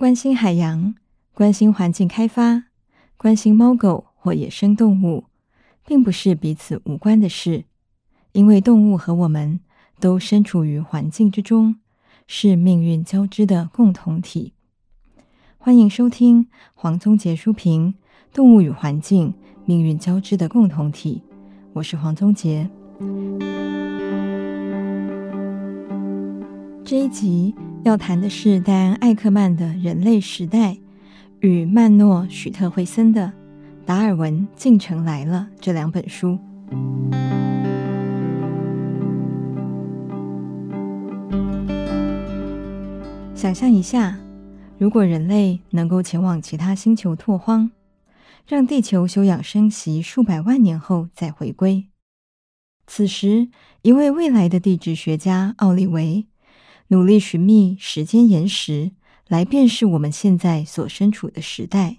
关心海洋、关心环境开发、关心猫狗或野生动物，并不是彼此无关的事，因为动物和我们都身处于环境之中，是命运交织的共同体。欢迎收听黄宗杰书评《动物与环境：命运交织的共同体》，我是黄宗杰。这一集要谈的是戴安·艾克曼的《人类时代》与曼诺·许特惠森的《达尔文进程来了》这两本书。想象一下，如果人类能够前往其他星球拓荒，让地球休养生息数百万年后再回归，此时一位未来的地质学家奥利维。努力寻觅时间岩石，来辨识我们现在所身处的时代。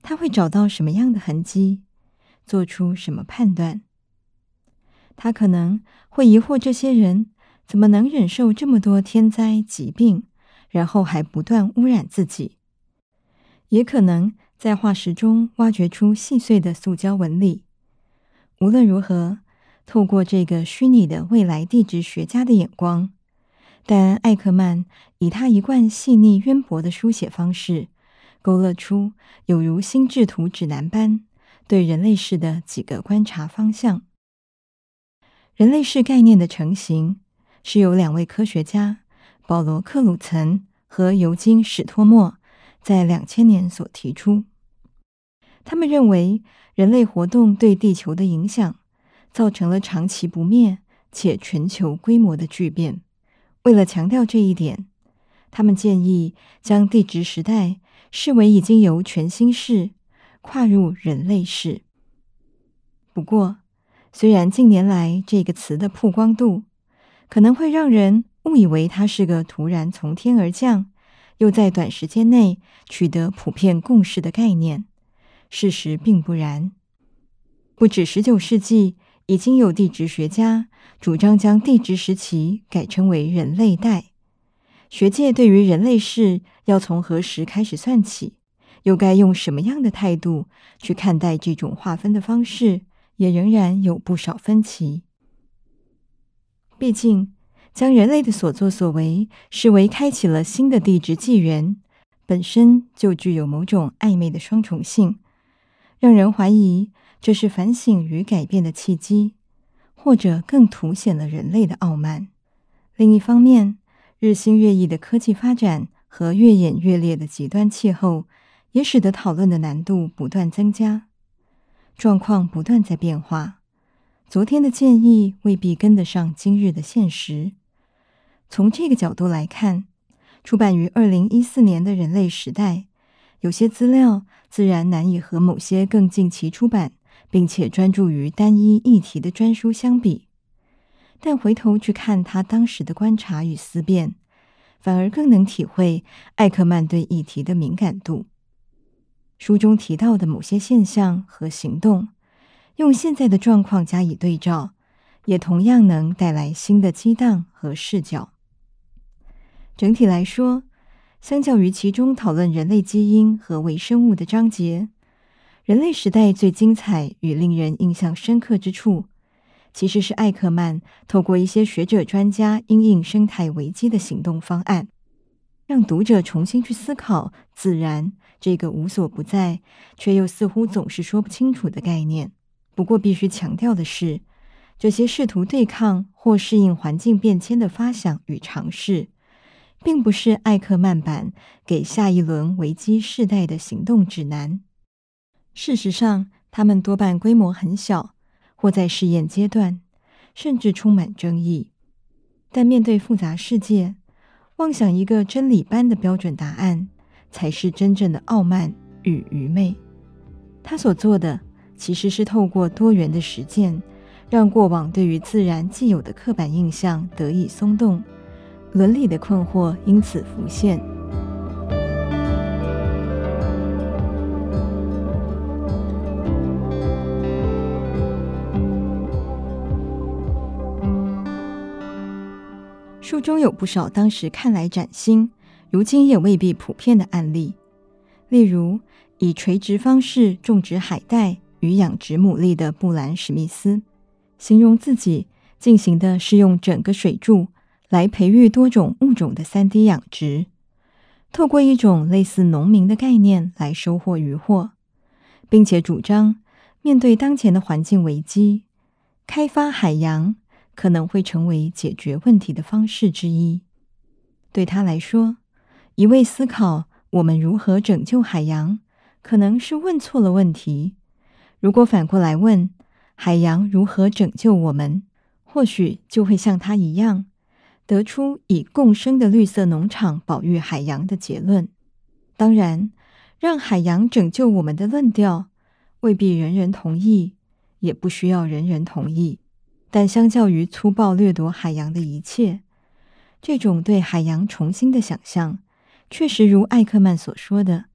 他会找到什么样的痕迹？做出什么判断？他可能会疑惑：这些人怎么能忍受这么多天灾疾病，然后还不断污染自己？也可能在化石中挖掘出细碎的塑胶纹理。无论如何，透过这个虚拟的未来地质学家的眼光。但·艾克曼以他一贯细腻渊博的书写方式，勾勒出有如心智图指南般对人类世的几个观察方向。人类世概念的成型是由两位科学家保罗·克鲁岑和尤金·史托莫在两千年所提出。他们认为，人类活动对地球的影响造成了长期不灭且全球规模的巨变。为了强调这一点，他们建议将地质时代视为已经由全新世跨入人类世。不过，虽然近年来这个词的曝光度可能会让人误以为它是个突然从天而降，又在短时间内取得普遍共识的概念，事实并不然。不止十九世纪。已经有地质学家主张将地质时期改称为人类代。学界对于人类世要从何时开始算起，又该用什么样的态度去看待这种划分的方式，也仍然有不少分歧。毕竟，将人类的所作所为视为开启了新的地质纪元，本身就具有某种暧昧的双重性，让人怀疑。这是反省与改变的契机，或者更凸显了人类的傲慢。另一方面，日新月异的科技发展和越演越烈的极端气候，也使得讨论的难度不断增加。状况不断在变化，昨天的建议未必跟得上今日的现实。从这个角度来看，出版于二零一四年的《人类时代》，有些资料自然难以和某些更近期出版。并且专注于单一议题的专书相比，但回头去看他当时的观察与思辨，反而更能体会艾克曼对议题的敏感度。书中提到的某些现象和行动，用现在的状况加以对照，也同样能带来新的激荡和视角。整体来说，相较于其中讨论人类基因和微生物的章节。人类时代最精彩与令人印象深刻之处，其实是艾克曼透过一些学者专家因应生态危机的行动方案，让读者重新去思考自然这个无所不在却又似乎总是说不清楚的概念。不过，必须强调的是，这些试图对抗或适应环境变迁的发想与尝试，并不是艾克曼版给下一轮危机世代的行动指南。事实上，他们多半规模很小，或在试验阶段，甚至充满争议。但面对复杂世界，妄想一个真理般的标准答案，才是真正的傲慢与愚昧。他所做的，其实是透过多元的实践，让过往对于自然既有的刻板印象得以松动，伦理的困惑因此浮现。书中有不少当时看来崭新、如今也未必普遍的案例。例如，以垂直方式种植海带与养殖牡蛎的布兰史密斯，形容自己进行的是用整个水柱来培育多种物种的三 D 养殖，透过一种类似农民的概念来收获渔获，并且主张面对当前的环境危机，开发海洋可能会成为解决问题的方式之一。对他来说，一味思考我们如何拯救海洋，可能是问错了问题。如果反过来问海洋如何拯救我们，或许就会像他一样。得出以共生的绿色农场保育海洋的结论。当然，让海洋拯救我们的论调未必人人同意，也不需要人人同意。但相较于粗暴掠夺海洋的一切，这种对海洋重新的想象，确实如艾克曼所说的，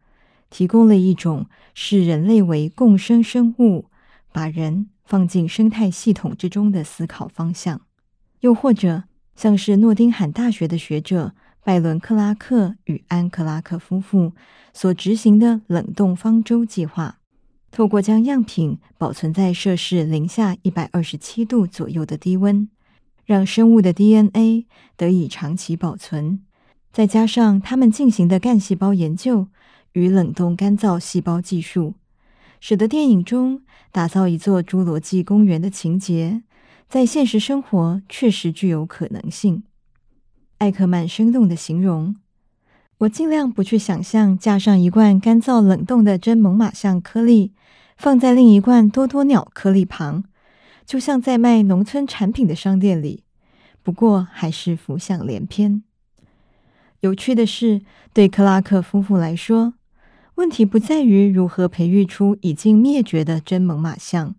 提供了一种视人类为共生生物，把人放进生态系统之中的思考方向。又或者，像是诺丁汉大学的学者拜伦·克拉克与安·克拉克夫妇所执行的冷冻方舟计划，透过将样品保存在摄氏零下一百二十七度左右的低温，让生物的 DNA 得以长期保存，再加上他们进行的干细胞研究与冷冻干燥细胞技术，使得电影中打造一座侏罗纪公园的情节。在现实生活确实具有可能性。艾克曼生动的形容：“我尽量不去想象架上一罐干燥冷冻的真猛犸象颗粒，放在另一罐多多鸟颗粒旁，就像在卖农村产品的商店里。不过，还是浮想联翩。有趣的是，对克拉克夫妇来说，问题不在于如何培育出已经灭绝的真猛犸象，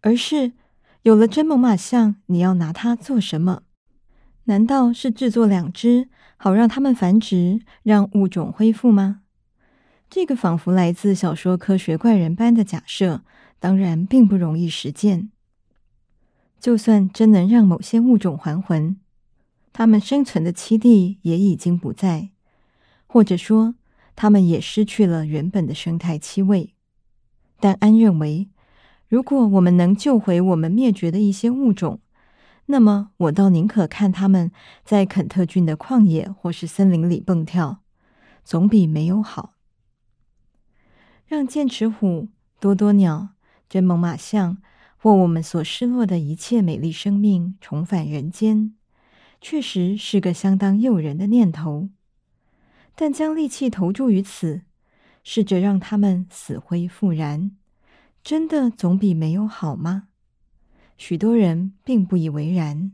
而是……有了真猛犸象，你要拿它做什么？难道是制作两只，好让它们繁殖，让物种恢复吗？这个仿佛来自小说科学怪人般的假设，当然并不容易实践。就算真能让某些物种还魂，它们生存的栖地也已经不在，或者说，它们也失去了原本的生态气味。但安认为。如果我们能救回我们灭绝的一些物种，那么我倒宁可看他们在肯特郡的旷野或是森林里蹦跳，总比没有好。让剑齿虎、多多鸟、真猛犸象或我们所失落的一切美丽生命重返人间，确实是个相当诱人的念头。但将力气投注于此，试着让它们死灰复燃。真的总比没有好吗？许多人并不以为然。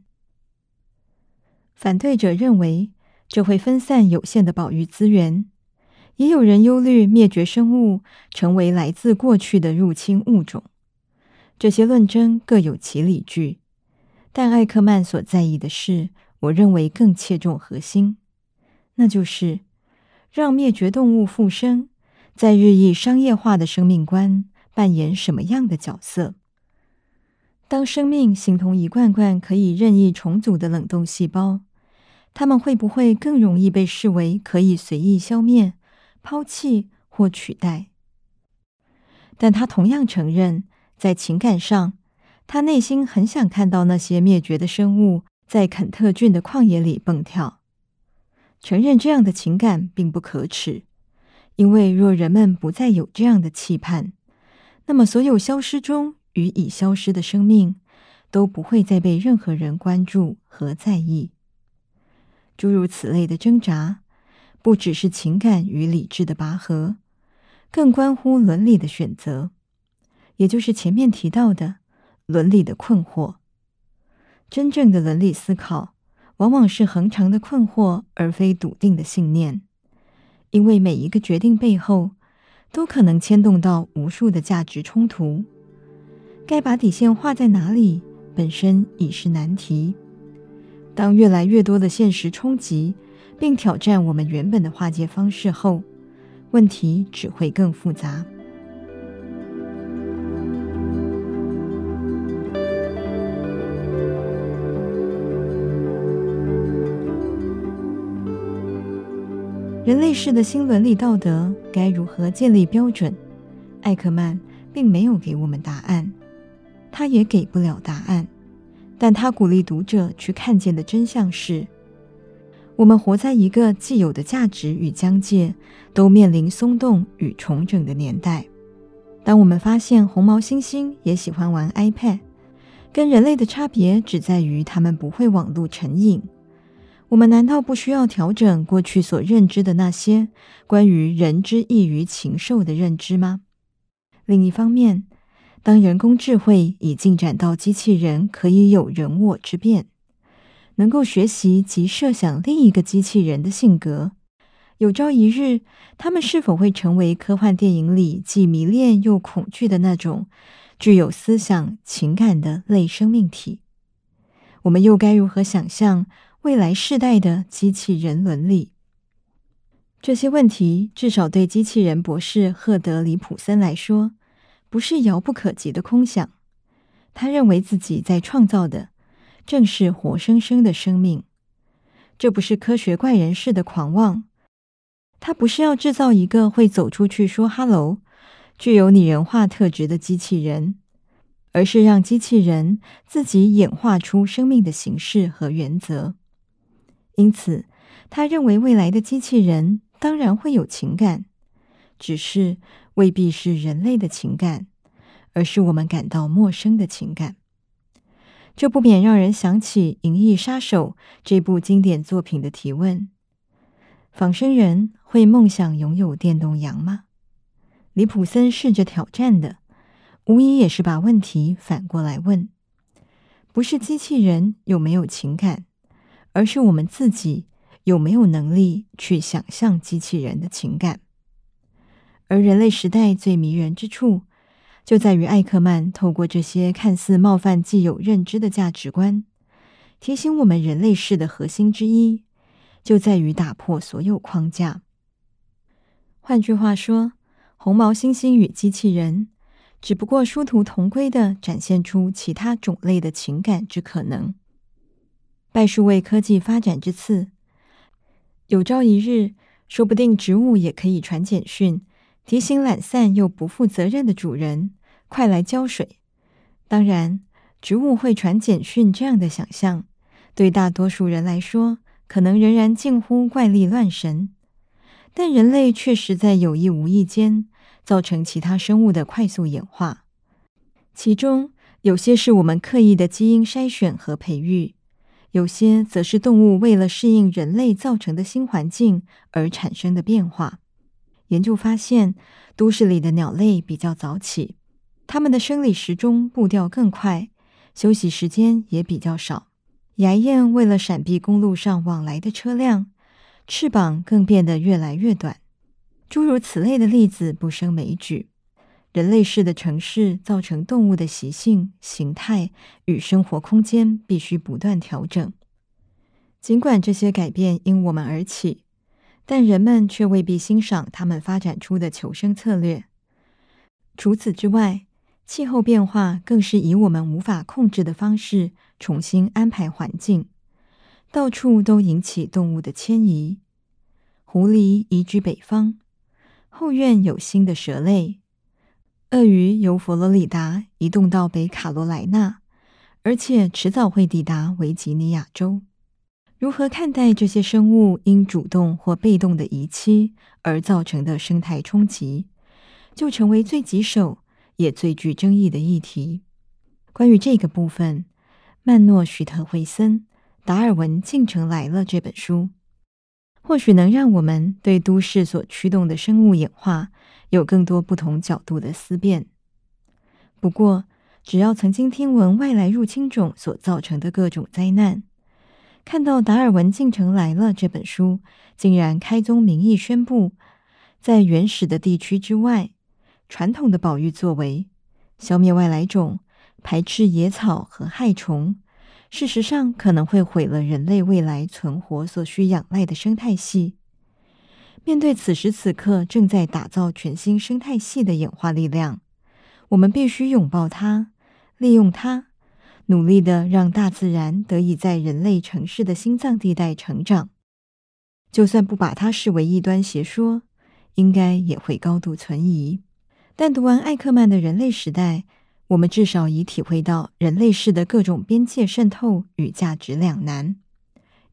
反对者认为这会分散有限的保育资源，也有人忧虑灭绝生物成为来自过去的入侵物种。这些论争各有其理据，但艾克曼所在意的是，我认为更切中核心，那就是让灭绝动物复生，在日益商业化的生命观。扮演什么样的角色？当生命形同一罐罐可以任意重组的冷冻细胞，它们会不会更容易被视为可以随意消灭、抛弃或取代？但他同样承认，在情感上，他内心很想看到那些灭绝的生物在肯特郡的旷野里蹦跳。承认这样的情感并不可耻，因为若人们不再有这样的期盼，那么，所有消失中与已消失的生命都不会再被任何人关注和在意。诸如此类的挣扎，不只是情感与理智的拔河，更关乎伦理的选择，也就是前面提到的伦理的困惑。真正的伦理思考，往往是恒常的困惑，而非笃定的信念，因为每一个决定背后，都可能牵动到无数的价值冲突，该把底线画在哪里，本身已是难题。当越来越多的现实冲击并挑战我们原本的化解方式后，问题只会更复杂。人类世的新伦理道德该如何建立标准？艾克曼并没有给我们答案，他也给不了答案。但他鼓励读者去看见的真相是：我们活在一个既有的价值与疆界都面临松动与重整的年代。当我们发现红毛猩猩也喜欢玩 iPad，跟人类的差别只在于它们不会网络成瘾，我们难道不需要调整过去所认知的那些关于人之异于禽兽的认知吗？另一方面，当人工智慧已进展到机器人可以有人我之辨，能够学习及设想另一个机器人的性格，有朝一日，他们是否会成为科幻电影里既迷恋又恐惧的那种具有思想情感的类生命体？我们又该如何想象未来世代的机器人伦理？这些问题，至少对机器人博士赫德里普森来说，不是遥不可及的空想，他认为自己在创造的正是活生生的生命。这不是科学怪人式的狂妄，他不是要制造一个会走出去说“哈喽”、具有拟人化特质的机器人，而是让机器人自己演化出生命的形式和原则。因此，他认为未来的机器人当然会有情感，只是。未必是人类的情感，而是我们感到陌生的情感。这不免让人想起《银翼杀手》这部经典作品的提问：仿生人会梦想拥有电动羊吗？李普森试着挑战的，无疑也是把问题反过来问：不是机器人有没有情感，而是我们自己有没有能力去想象机器人的情感。而人类时代最迷人之处，就在于艾克曼透过这些看似冒犯既有认知的价值观，提醒我们人类世的核心之一，就在于打破所有框架。换句话说，红毛猩猩与机器人，只不过殊途同归地展现出其他种类的情感之可能。拜数位科技发展之赐，有朝一日，说不定植物也可以传简讯。提醒懒散又不负责任的主人，快来浇水。当然，植物会传简讯这样的想象，对大多数人来说，可能仍然近乎怪力乱神。但人类确实在有意无意间造成其他生物的快速演化，其中有些是我们刻意的基因筛选和培育，有些则是动物为了适应人类造成的新环境而产生的变化。研究发现，都市里的鸟类比较早起，它们的生理时钟步调更快，休息时间也比较少。牙燕为了闪避公路上往来的车辆，翅膀更变得越来越短。诸如此类的例子不胜枚举。人类世的城市造成动物的习性、形态与生活空间必须不断调整。尽管这些改变因我们而起。但人们却未必欣赏他们发展出的求生策略。除此之外，气候变化更是以我们无法控制的方式重新安排环境，到处都引起动物的迁移。狐狸移居北方，后院有新的蛇类；鳄鱼由佛罗里达移动到北卡罗来纳，而且迟早会抵达维吉尼亚州。如何看待这些生物因主动或被动的遗弃而造成的生态冲击，就成为最棘手也最具争议的议题。关于这个部分，曼诺·许特惠森《达尔文进程来了》这本书，或许能让我们对都市所驱动的生物演化有更多不同角度的思辨。不过，只要曾经听闻外来入侵种所造成的各种灾难，看到《达尔文进程来了》这本书，竟然开宗明义宣布，在原始的地区之外，传统的保育作为消灭外来种、排斥野草和害虫，事实上可能会毁了人类未来存活所需仰赖的生态系。面对此时此刻正在打造全新生态系的演化力量，我们必须拥抱它，利用它。努力的让大自然得以在人类城市的心脏地带成长，就算不把它视为异端邪说，应该也会高度存疑。但读完艾克曼的《人类时代》，我们至少已体会到人类世的各种边界渗透与价值两难。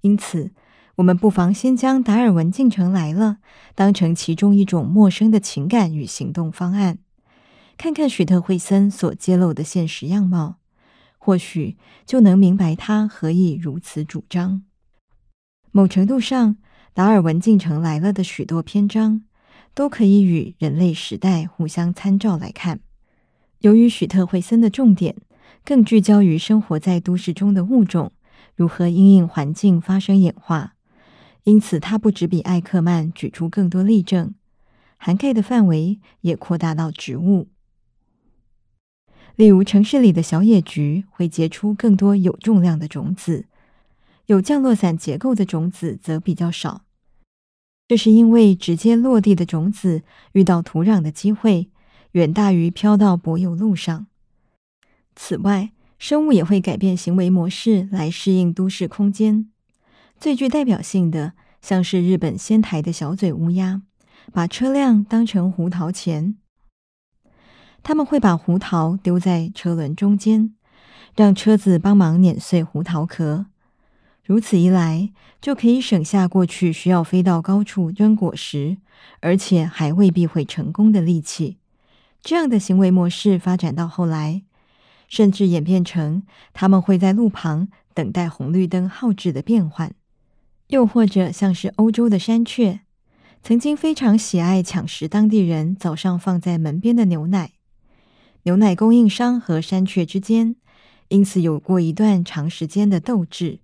因此，我们不妨先将达尔文进城来了当成其中一种陌生的情感与行动方案，看看许特惠森所揭露的现实样貌，或许就能明白他何以如此主张。某程度上，达尔文进城来了的许多篇章都可以与人类时代互相参照来看。由于许特惠森的重点更聚焦于生活在都市中的物种如何因应环境发生演化。因此，他不只比艾克曼举出更多例证，涵盖的范围也扩大到植物。例如，城市里的小野菊会结出更多有重量的种子，有降落伞结构的种子则比较少。这是因为直接落地的种子遇到土壤的机会远大于飘到柏油路上。此外，生物也会改变行为模式来适应都市空间。最具代表性的，像是日本仙台的小嘴乌鸦，把车辆当成胡桃钳。他们会把胡桃丢在车轮中间，让车子帮忙碾碎胡桃壳。如此一来，就可以省下过去需要飞到高处扔果实，而且还未必会成功的力气。这样的行为模式发展到后来，甚至演变成他们会在路旁等待红绿灯号志的变换。又或者像是欧洲的山雀，曾经非常喜爱抢食当地人早上放在门边的牛奶。牛奶供应商和山雀之间，因此有过一段长时间的斗智。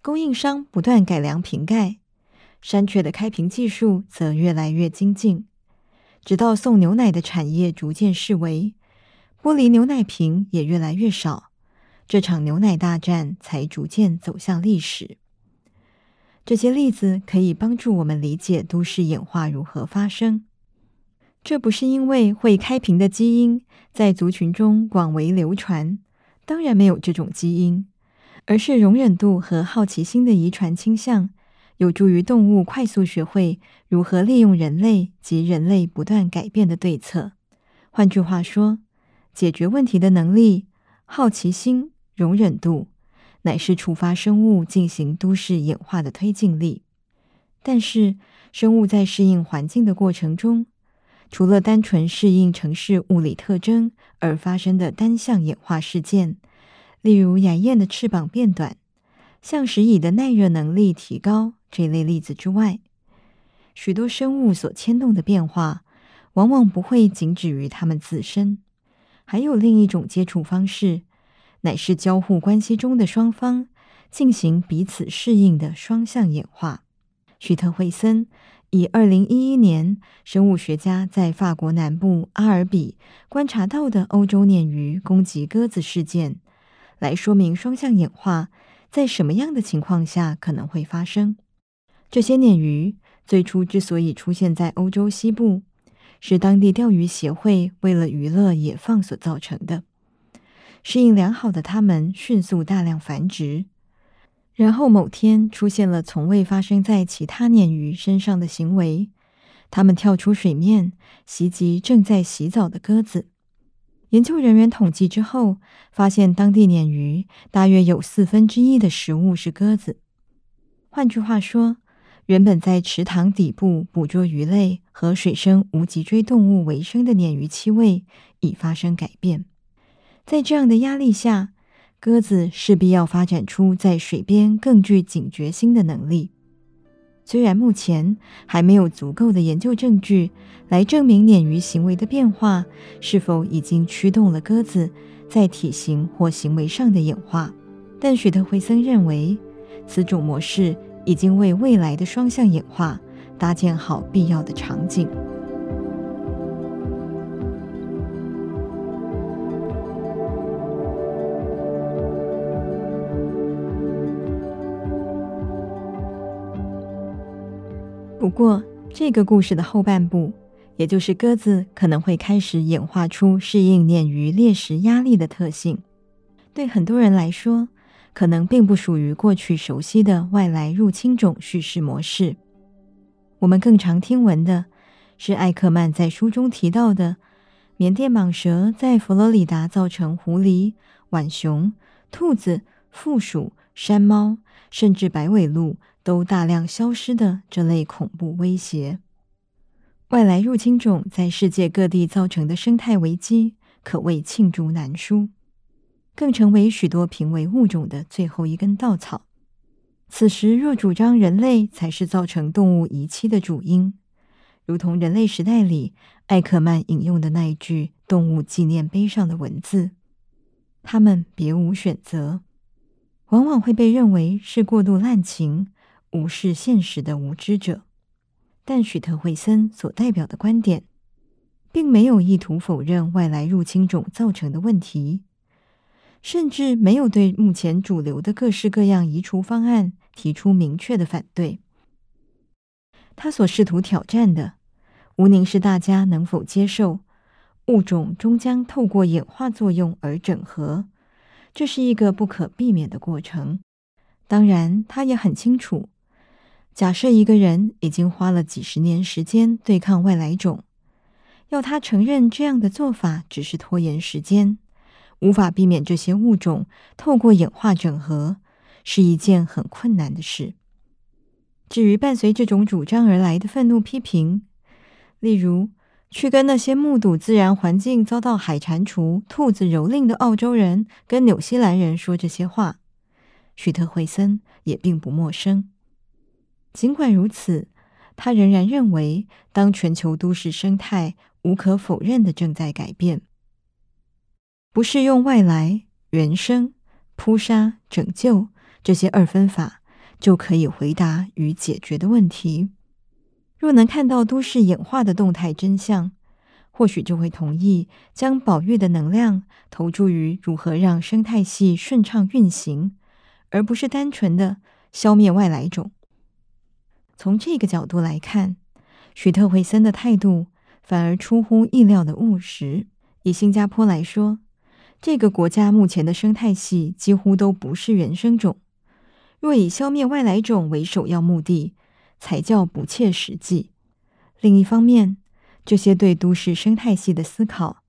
供应商不断改良瓶盖，山雀的开瓶技术则越来越精进，直到送牛奶的产业逐渐式微，玻璃牛奶瓶也越来越少，这场牛奶大战才逐渐走向历史。这些例子可以帮助我们理解都市演化如何发生。这不是因为会开瓶的基因在族群中广为流传，当然没有这种基因，而是容忍度和好奇心的遗传倾向，有助于动物快速学会如何利用人类及人类不断改变的对策。换句话说，解决问题的能力、好奇心、容忍度。乃是触发生物进行都市演化的推进力，但是生物在适应环境的过程中，除了单纯适应城市物理特征而发生的单向演化事件，例如雅燕的翅膀变短、象石蚁的耐热能力提高这类例子之外，许多生物所牵动的变化，往往不会仅止于它们自身，还有另一种接触方式。乃是交互关系中的双方进行彼此适应的双向演化。许特惠森以二零一一年生物学家在法国南部阿尔比观察到的欧洲鲶鱼攻击鸽子事件，来说明双向演化在什么样的情况下可能会发生。这些鲶鱼最初之所以出现在欧洲西部，是当地钓鱼协会为了娱乐野放所造成的。适应良好的它们迅速大量繁殖，然后某天出现了从未发生在其他鲶鱼身上的行为：它们跳出水面，袭击正在洗澡的鸽子。研究人员统计之后，发现当地鲶鱼大约有四分之一的食物是鸽子。换句话说，原本在池塘底部捕捉鱼类和水生无脊椎动物为生的鲶鱼气味已发生改变。在这样的压力下，鸽子势必要发展出在水边更具警觉心的能力。虽然目前还没有足够的研究证据来证明鲶鱼行为的变化是否已经驱动了鸽子在体型或行为上的演化，但许特惠森认为，此种模式已经为未来的双向演化搭建好必要的场景。不过，这个故事的后半部，也就是鸽子可能会开始演化出适应鲶鱼猎食压力的特性，对很多人来说，可能并不属于过去熟悉的外来入侵种叙事模式。我们更常听闻的是艾克曼在书中提到的，缅甸蟒蛇在佛罗里达造成狐狸、浣熊、兔子、负鼠、山猫，甚至白尾鹿都大量消失的这类恐怖威胁。外来入侵种在世界各地造成的生态危机，可谓罄竹难书，更成为许多濒危物种的最后一根稻草。此时若主张人类才是造成动物遗弃的主因，如同人类时代里艾克曼引用的那一句“动物纪念碑”上的文字，他们别无选择，往往会被认为是过度滥情、无视现实的无知者。但许特惠森所代表的观点，并没有意图否认外来入侵种造成的问题。甚至没有对目前主流的各式各样移除方案提出明确的反对。他所试图挑战的，无宁是大家能否接受物种终将透过演化作用而整合，这是一个不可避免的过程。当然，他也很清楚，假设一个人已经花了几十年时间对抗外来种，要他承认这样的做法只是拖延时间。无法避免这些物种透过演化整合，是一件很困难的事。至于伴随这种主张而来的愤怒批评，例如去跟那些目睹自然环境遭到海蟾蜍、兔子蹂躏的澳洲人跟纽西兰人说这些话，许特惠森也并不陌生。尽管如此，他仍然认为，当全球都市生态无可否认的正在改变。不是用外来、原生、扑杀、拯救这些二分法就可以回答与解决的问题。若能看到都市演化的动态真相，或许就会同意将保育的能量投注于如何让生态系顺畅运行，而不是单纯的消灭外来种。从这个角度来看，许特惠森的态度反而出乎意料的务实。以新加坡来说，这个国家目前的生态系几乎都不是原生种，若以消灭外来种为首要目的，才叫不切实际。另一方面，这些对都市生态系的思考，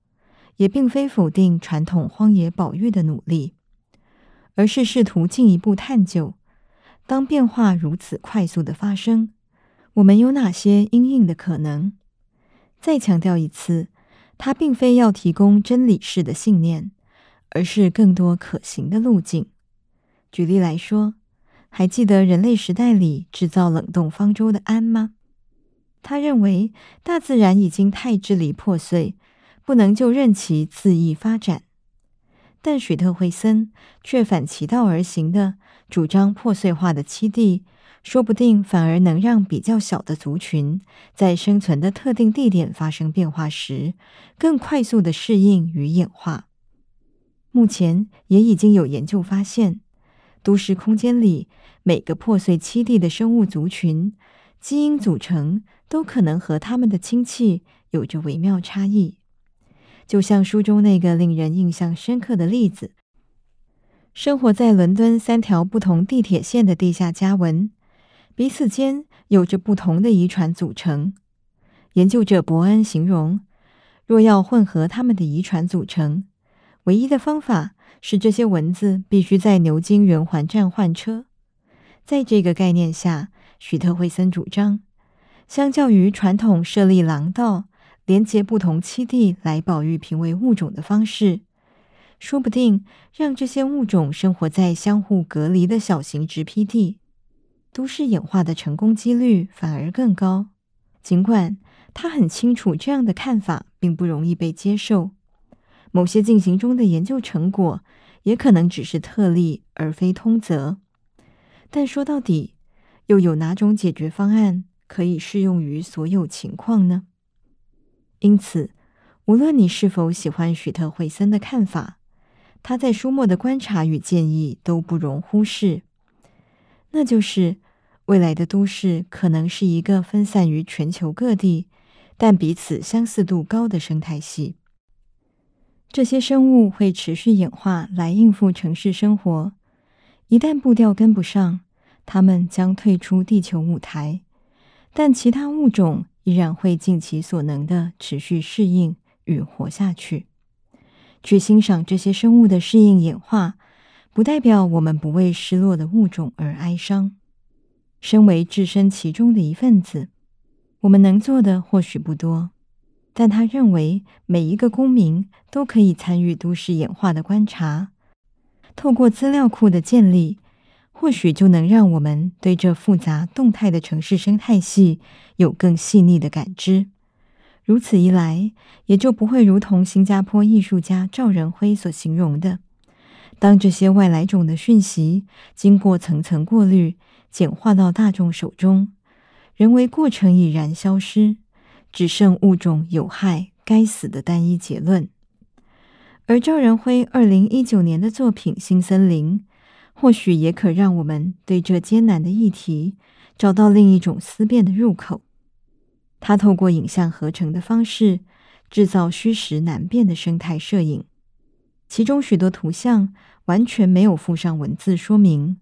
也并非否定传统荒野保育的努力，而是试图进一步探究，当变化如此快速的发生，我们有哪些因应的可能？再强调一次，它并非要提供真理式的信念。而是更多可行的路径。举例来说，还记得人类时代里制造冷冻方舟的安吗？他认为大自然已经太支离破碎，不能就任其恣意发展。但许特惠森却反其道而行的主张，破碎化的栖地说不定反而能让比较小的族群在生存的特定地点发生变化时，更快速的适应与演化。目前也已经有研究发现，都市空间里每个破碎栖地的生物族群基因组成都可能和他们的亲戚有着微妙差异。就像书中那个令人印象深刻的例子：生活在伦敦三条不同地铁线的地下家蚊，彼此间有着不同的遗传组成。研究者伯恩形容，若要混合他们的遗传组成，唯一的方法是，这些蚊子必须在牛津圆环站换车。在这个概念下，许特惠森主张，相较于传统设立廊道连接不同栖地来保育濒危物种的方式，说不定让这些物种生活在相互隔离的小型植坯地，都市演化的成功几率反而更高。尽管他很清楚这样的看法并不容易被接受。某些进行中的研究成果也可能只是特例而非通则，但说到底，又有哪种解决方案可以适用于所有情况呢？因此，无论你是否喜欢许特惠森的看法，他在书末的观察与建议都不容忽视，那就是未来的都市可能是一个分散于全球各地，但彼此相似度高的生态系。这些生物会持续演化来应付城市生活，一旦步调跟不上，它们将退出地球舞台，但其他物种依然会尽其所能的持续适应与活下去。去欣赏这些生物的适应演化，不代表我们不为失落的物种而哀伤。身为置身其中的一份子，我们能做的或许不多，但他认为每一个公民都可以参与都市演化的观察。透过资料库的建立，或许就能让我们对这复杂动态的城市生态系有更细腻的感知。如此一来，也就不会如同新加坡艺术家赵仁辉所形容的，当这些外来种的讯息经过层层过滤，简化到大众手中，人为过程已然消失，只剩物种有害、该死的单一结论。而赵仁辉二零一九年的作品《新森林》。或许也可让我们对这艰难的议题找到另一种思辨的入口。他透过影像合成的方式，制造虚实难辨的生态摄影，其中许多图像完全没有附上文字说明。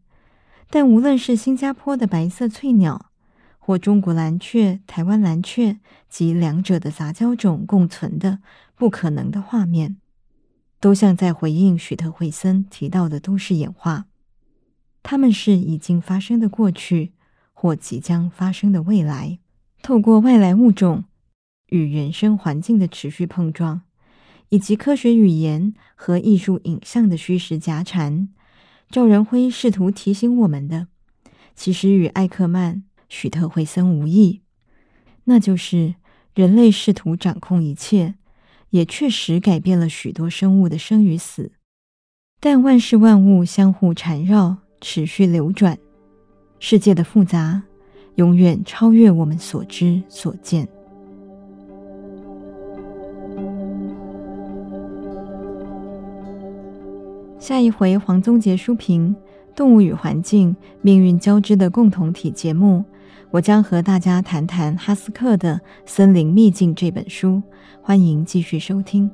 但无论是新加坡的白色翠鸟，或中国蓝雀、台湾蓝雀及两者的杂交种共存的不可能的画面，都像在回应许特惠森提到的都市演化。他们是已经发生的过去，或即将发生的未来。透过外来物种与原生环境的持续碰撞，以及科学语言和艺术影像的虚实夹缠，赵仁辉试图提醒我们的，其实与艾克曼、许特惠森无异，那就是人类试图掌控一切，也确实改变了许多生物的生与死。但万事万物相互缠绕。持续流转，世界的复杂永远超越我们所知所见。下一回黄宗杰书评《动物与环境命运交织的共同体》节目，我将和大家谈谈哈斯克的《森林秘境》这本书，欢迎继续收听。